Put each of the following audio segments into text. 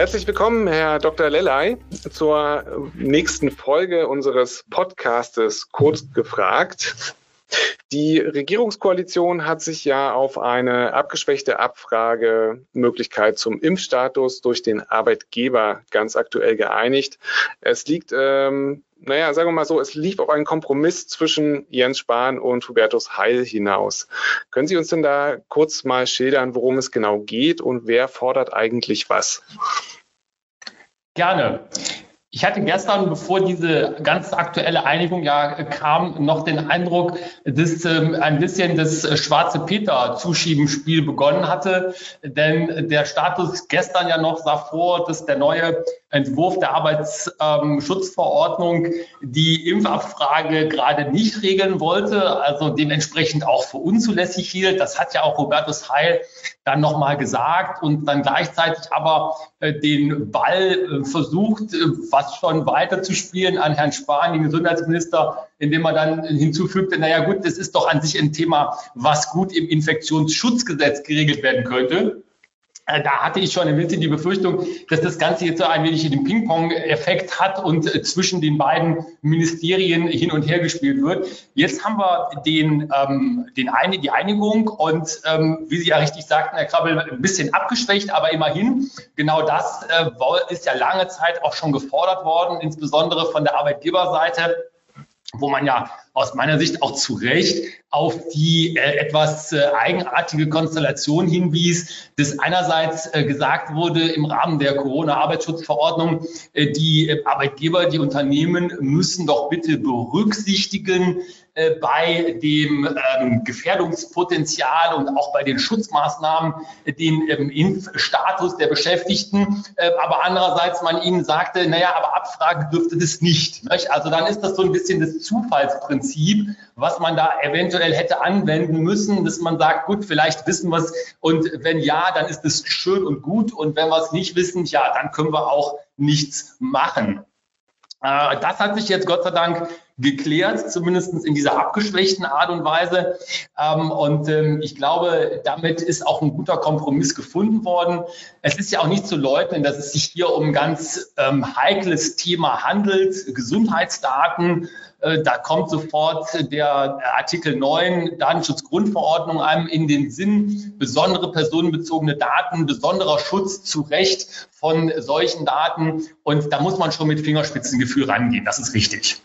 Herzlich willkommen, Herr Dr. Lellay, zur nächsten Folge unseres Podcastes Kurz gefragt. Die Regierungskoalition hat sich ja auf eine abgeschwächte Abfragemöglichkeit zum Impfstatus durch den Arbeitgeber ganz aktuell geeinigt. Es liegt, ähm, naja, sagen wir mal so, es lief auf einen Kompromiss zwischen Jens Spahn und Hubertus Heil hinaus. Können Sie uns denn da kurz mal schildern, worum es genau geht und wer fordert eigentlich was? Gerne. Ich hatte gestern, bevor diese ganz aktuelle Einigung ja kam, noch den Eindruck, dass ähm, ein bisschen das schwarze Peter-Zuschiebenspiel begonnen hatte. Denn der Status gestern ja noch sah vor, dass der neue Entwurf der Arbeitsschutzverordnung die Impfabfrage gerade nicht regeln wollte, also dementsprechend auch für unzulässig hielt. Das hat ja auch Robertus Heil dann nochmal gesagt und dann gleichzeitig aber äh, den Ball äh, versucht, äh, was schon weiter zu spielen an Herrn Spahn, den Gesundheitsminister, indem er dann hinzufügte, naja gut, das ist doch an sich ein Thema, was gut im Infektionsschutzgesetz geregelt werden könnte. Äh, da hatte ich schon ein bisschen die Befürchtung, dass das Ganze jetzt so ein wenig den Ping-Pong-Effekt hat und äh, zwischen den beiden Ministerien hin und her gespielt wird. Jetzt haben wir den, ähm, den eine, die Einigung und ähm, wie Sie ja richtig sagten, Herr Krabbel, ein bisschen abgeschwächt, aber immerhin, genau das äh, ist ja lange Zeit auch schon gefordert worden, insbesondere von der Arbeitgeberseite wo man ja aus meiner Sicht auch zu Recht auf die äh, etwas äh, eigenartige Konstellation hinwies, dass einerseits äh, gesagt wurde im Rahmen der Corona-Arbeitsschutzverordnung, äh, die äh, Arbeitgeber, die Unternehmen müssen doch bitte berücksichtigen, äh, bei dem ähm, Gefährdungspotenzial und auch bei den Schutzmaßnahmen den ähm, Impfstatus der Beschäftigten. Äh, aber andererseits man ihnen sagte, naja, aber abfragen dürfte das nicht. nicht. Also dann ist das so ein bisschen das Zufallsprinzip, was man da eventuell hätte anwenden müssen, dass man sagt, gut, vielleicht wissen wir es und wenn ja, dann ist es schön und gut und wenn wir es nicht wissen, ja, dann können wir auch nichts machen. Äh, das hat sich jetzt Gott sei Dank geklärt, zumindest in dieser abgeschwächten Art und Weise. Ähm, und ähm, ich glaube, damit ist auch ein guter Kompromiss gefunden worden. Es ist ja auch nicht zu leugnen, dass es sich hier um ein ganz ähm, heikles Thema handelt, Gesundheitsdaten. Äh, da kommt sofort der Artikel 9 Datenschutzgrundverordnung einem in den Sinn, besondere personenbezogene Daten, besonderer Schutz zu Recht von solchen Daten. Und da muss man schon mit Fingerspitzengefühl rangehen. Das ist richtig.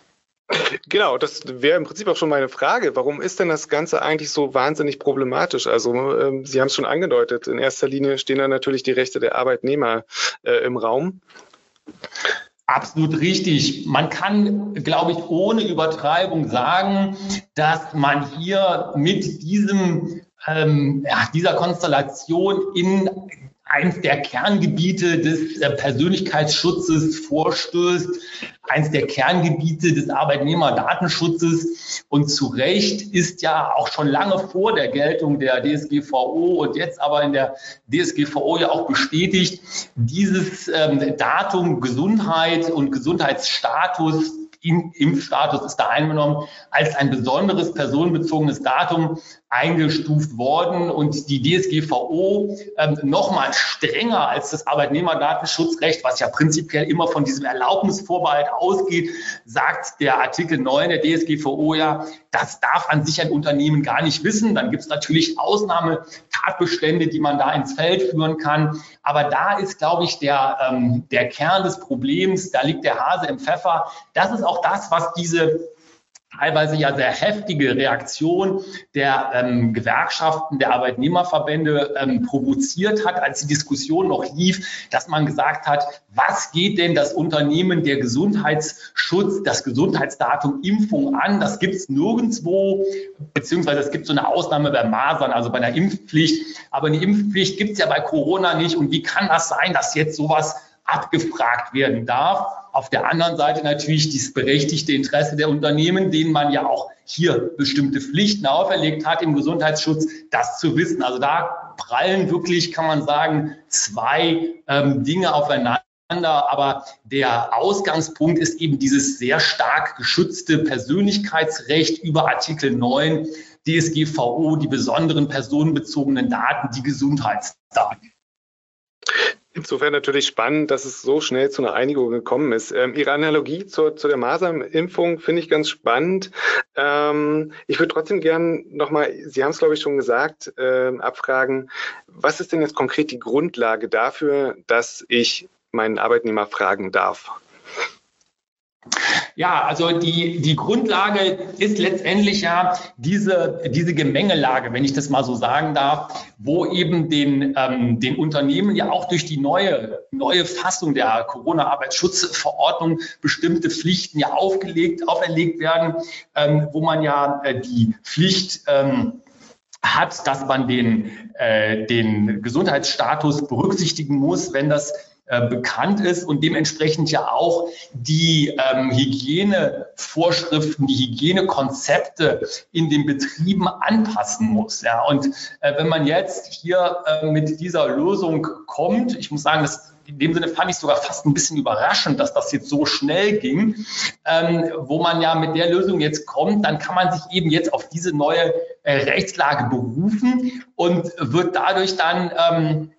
Genau, das wäre im Prinzip auch schon meine Frage. Warum ist denn das Ganze eigentlich so wahnsinnig problematisch? Also ähm, Sie haben es schon angedeutet. In erster Linie stehen da natürlich die Rechte der Arbeitnehmer äh, im Raum. Absolut richtig. Man kann, glaube ich, ohne Übertreibung sagen, dass man hier mit diesem, ähm, ja, dieser Konstellation in eins der Kerngebiete des äh, Persönlichkeitsschutzes vorstößt, eins der Kerngebiete des Arbeitnehmerdatenschutzes. Und zu Recht ist ja auch schon lange vor der Geltung der DSGVO und jetzt aber in der DSGVO ja auch bestätigt, dieses ähm, Datum Gesundheit und Gesundheitsstatus Impfstatus ist da eingenommen, als ein besonderes personenbezogenes Datum eingestuft worden. Und die DSGVO ähm, nochmal strenger als das Arbeitnehmerdatenschutzrecht, was ja prinzipiell immer von diesem Erlaubnisvorbehalt ausgeht, sagt der Artikel 9 der DSGVO ja, das darf an sich ein Unternehmen gar nicht wissen. Dann gibt es natürlich Ausnahmetatbestände, die man da ins Feld führen kann. Aber da ist, glaube ich, der, ähm, der Kern des Problems, da liegt der Hase im Pfeffer. Das ist auch das, was diese teilweise ja sehr heftige Reaktion der ähm, Gewerkschaften, der Arbeitnehmerverbände ähm, provoziert hat, als die Diskussion noch lief, dass man gesagt hat, was geht denn das Unternehmen der Gesundheitsschutz, das Gesundheitsdatum Impfung an? Das gibt es nirgendwo, beziehungsweise es gibt so eine Ausnahme bei Masern, also bei einer Impfpflicht. Aber eine Impfpflicht gibt es ja bei Corona nicht. Und wie kann das sein, dass jetzt sowas abgefragt werden darf. Auf der anderen Seite natürlich das berechtigte Interesse der Unternehmen, denen man ja auch hier bestimmte Pflichten auferlegt hat im Gesundheitsschutz, das zu wissen. Also da prallen wirklich, kann man sagen, zwei ähm, Dinge aufeinander. Aber der Ausgangspunkt ist eben dieses sehr stark geschützte Persönlichkeitsrecht über Artikel 9 DSGVO, die besonderen personenbezogenen Daten, die Gesundheitsdaten. Insofern natürlich spannend, dass es so schnell zu einer Einigung gekommen ist. Ähm, Ihre Analogie zur, zu der Masernimpfung finde ich ganz spannend. Ähm, ich würde trotzdem gern nochmal, Sie haben es glaube ich schon gesagt, äh, abfragen, was ist denn jetzt konkret die Grundlage dafür, dass ich meinen Arbeitnehmer fragen darf? Ja, also die, die Grundlage ist letztendlich ja diese, diese Gemengelage, wenn ich das mal so sagen darf, wo eben den, ähm, den Unternehmen ja auch durch die neue, neue Fassung der Corona-Arbeitsschutzverordnung bestimmte Pflichten ja aufgelegt, auferlegt werden, ähm, wo man ja äh, die Pflicht ähm, hat, dass man den, äh, den Gesundheitsstatus berücksichtigen muss, wenn das äh, bekannt ist und dementsprechend ja auch die ähm, Hygienevorschriften, die Hygienekonzepte in den Betrieben anpassen muss. Ja. Und äh, wenn man jetzt hier äh, mit dieser Lösung kommt, ich muss sagen, das in dem Sinne fand ich sogar fast ein bisschen überraschend, dass das jetzt so schnell ging, ähm, wo man ja mit der Lösung jetzt kommt, dann kann man sich eben jetzt auf diese neue äh, Rechtslage berufen und wird dadurch dann ähm,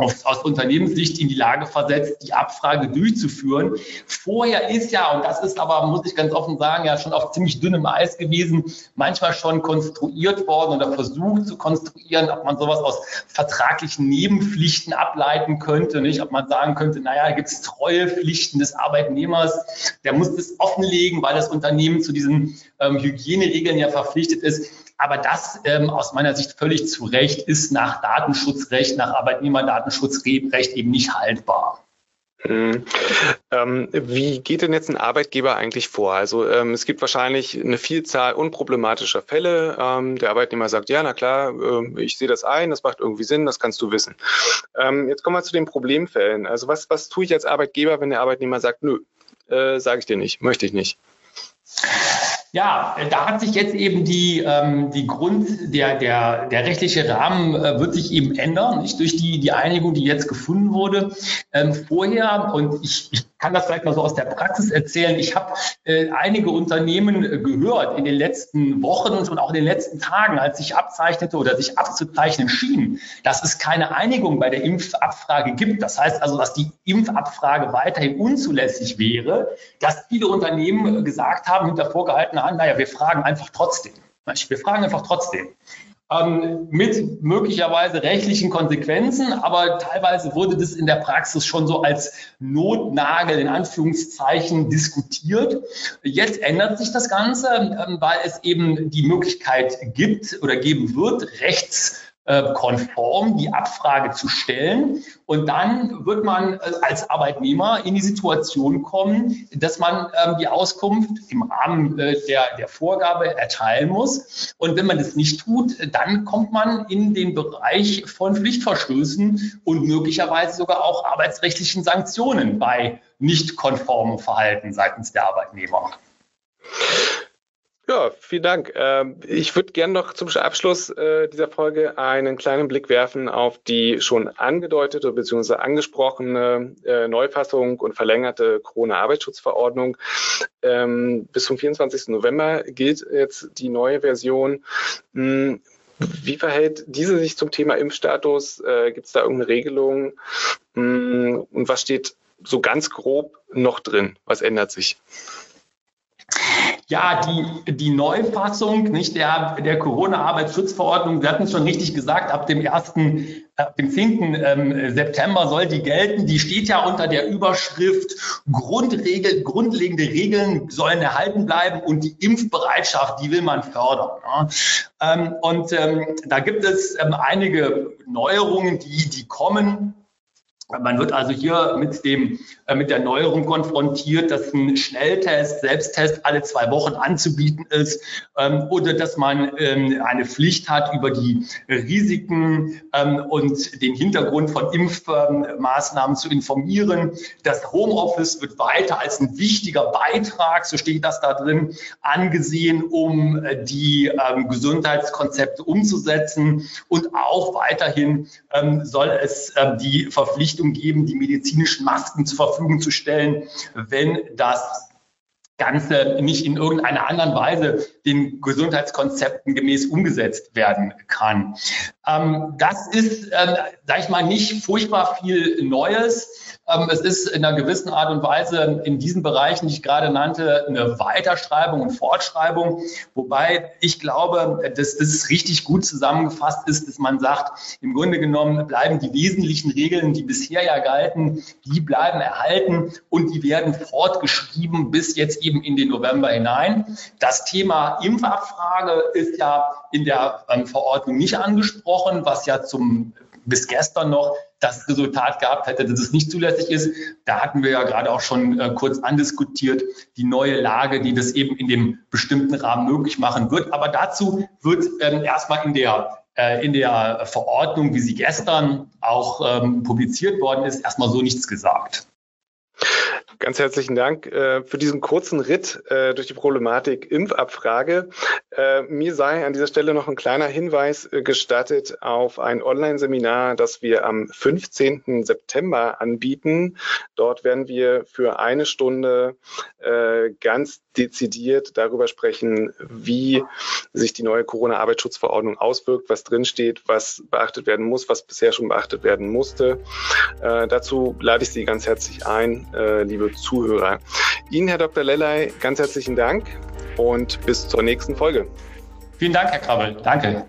aus, aus Unternehmenssicht in die Lage versetzt, die Abfrage durchzuführen. Vorher ist ja, und das ist aber, muss ich ganz offen sagen, ja schon auf ziemlich dünnem Eis gewesen, manchmal schon konstruiert worden oder versucht zu konstruieren, ob man sowas aus vertraglichen Nebenpflichten ableiten könnte, nicht? Ob man sagen könnte, naja, gibt es Treuepflichten des Arbeitnehmers, der muss das offenlegen, weil das Unternehmen zu diesen ähm, Hygieneregeln ja verpflichtet ist. Aber das ähm, aus meiner Sicht völlig zu Recht ist nach Datenschutzrecht, nach Arbeitnehmerdatenschutzrecht eben nicht haltbar. Hm. Ähm, wie geht denn jetzt ein Arbeitgeber eigentlich vor? Also ähm, es gibt wahrscheinlich eine Vielzahl unproblematischer Fälle. Ähm, der Arbeitnehmer sagt, ja, na klar, äh, ich sehe das ein, das macht irgendwie Sinn, das kannst du wissen. Ähm, jetzt kommen wir zu den Problemfällen. Also was, was tue ich als Arbeitgeber, wenn der Arbeitnehmer sagt, nö, äh, sage ich dir nicht, möchte ich nicht? Ja, da hat sich jetzt eben die, ähm, die Grund, der, der, der rechtliche Rahmen äh, wird sich eben ändern, nicht durch die, die Einigung, die jetzt gefunden wurde. Ähm, vorher, und ich, ich kann das vielleicht mal so aus der Praxis erzählen. Ich habe äh, einige Unternehmen äh, gehört in den letzten Wochen und auch in den letzten Tagen, als sich abzeichnete oder sich abzuzeichnen schien, dass es keine Einigung bei der Impfabfrage gibt. Das heißt also, dass die Impfabfrage weiterhin unzulässig wäre, dass viele Unternehmen gesagt haben, hinter vorgehaltener Hand, naja, wir fragen einfach trotzdem. Wir fragen einfach trotzdem ähm, mit möglicherweise rechtlichen Konsequenzen, aber teilweise wurde das in der Praxis schon so als Notnagel in Anführungszeichen diskutiert. Jetzt ändert sich das Ganze, ähm, weil es eben die Möglichkeit gibt oder geben wird, rechts äh, konform die Abfrage zu stellen. Und dann wird man äh, als Arbeitnehmer in die Situation kommen, dass man ähm, die Auskunft im Rahmen äh, der, der Vorgabe erteilen muss. Und wenn man das nicht tut, dann kommt man in den Bereich von Pflichtverstößen und möglicherweise sogar auch arbeitsrechtlichen Sanktionen bei nicht konformem Verhalten seitens der Arbeitnehmer. Ja, vielen Dank. Ähm, ich würde gerne noch zum Abschluss äh, dieser Folge einen kleinen Blick werfen auf die schon angedeutete bzw. angesprochene äh, Neufassung und verlängerte Corona-Arbeitsschutzverordnung. Ähm, bis zum 24. November gilt jetzt die neue Version. Hm, wie verhält diese sich zum Thema Impfstatus? Äh, Gibt es da irgendeine Regelung? Hm, und was steht so ganz grob noch drin? Was ändert sich? Ja, die, die Neufassung nicht, der, der Corona-Arbeitsschutzverordnung, wir hatten es schon richtig gesagt, ab dem 1., ab dem 10. Ähm, September soll die gelten. Die steht ja unter der Überschrift Grundregel, grundlegende Regeln sollen erhalten bleiben und die Impfbereitschaft, die will man fördern. Ja. Ähm, und ähm, da gibt es einige Neuerungen, die, die kommen. Man wird also hier mit dem, äh, mit der Neuerung konfrontiert, dass ein Schnelltest, Selbsttest alle zwei Wochen anzubieten ist ähm, oder dass man ähm, eine Pflicht hat, über die Risiken ähm, und den Hintergrund von Impfmaßnahmen zu informieren. Das Homeoffice wird weiter als ein wichtiger Beitrag, so steht das da drin, angesehen, um äh, die ähm, Gesundheitskonzepte umzusetzen und auch weiterhin ähm, soll es äh, die Verpflichtung Verpflichtung geben, die medizinischen Masken zur Verfügung zu stellen, wenn das Ganze nicht in irgendeiner anderen Weise den Gesundheitskonzepten gemäß umgesetzt werden kann. Ähm, das ist, äh, sage ich mal, nicht furchtbar viel Neues. Ähm, es ist in einer gewissen Art und Weise in diesen Bereichen, die ich gerade nannte, eine Weiterschreibung und Fortschreibung. Wobei ich glaube, dass das richtig gut zusammengefasst ist, dass man sagt, im Grunde genommen bleiben die wesentlichen Regeln, die bisher ja galten, die bleiben erhalten und die werden fortgeschrieben bis jetzt eben in den November hinein. Das Thema Impfabfrage ist ja in der ähm, Verordnung nicht angesprochen, was ja zum bis gestern noch das Resultat gehabt hätte, dass es nicht zulässig ist. Da hatten wir ja gerade auch schon äh, kurz andiskutiert, die neue Lage, die das eben in dem bestimmten Rahmen möglich machen wird. Aber dazu wird ähm, erstmal in der äh, in der Verordnung, wie sie gestern auch ähm, publiziert worden ist, erstmal so nichts gesagt. Ganz herzlichen Dank äh, für diesen kurzen Ritt äh, durch die Problematik Impfabfrage. Äh, mir sei an dieser Stelle noch ein kleiner Hinweis äh, gestattet auf ein Online-Seminar, das wir am 15. September anbieten. Dort werden wir für eine Stunde äh, ganz dezidiert darüber sprechen, wie sich die neue Corona-Arbeitsschutzverordnung auswirkt, was drinsteht, was beachtet werden muss, was bisher schon beachtet werden musste. Äh, dazu lade ich Sie ganz herzlich ein, äh, Zuhörer. Ihnen, Herr Dr. Lellay, ganz herzlichen Dank und bis zur nächsten Folge. Vielen Dank, Herr Krabbel. Danke.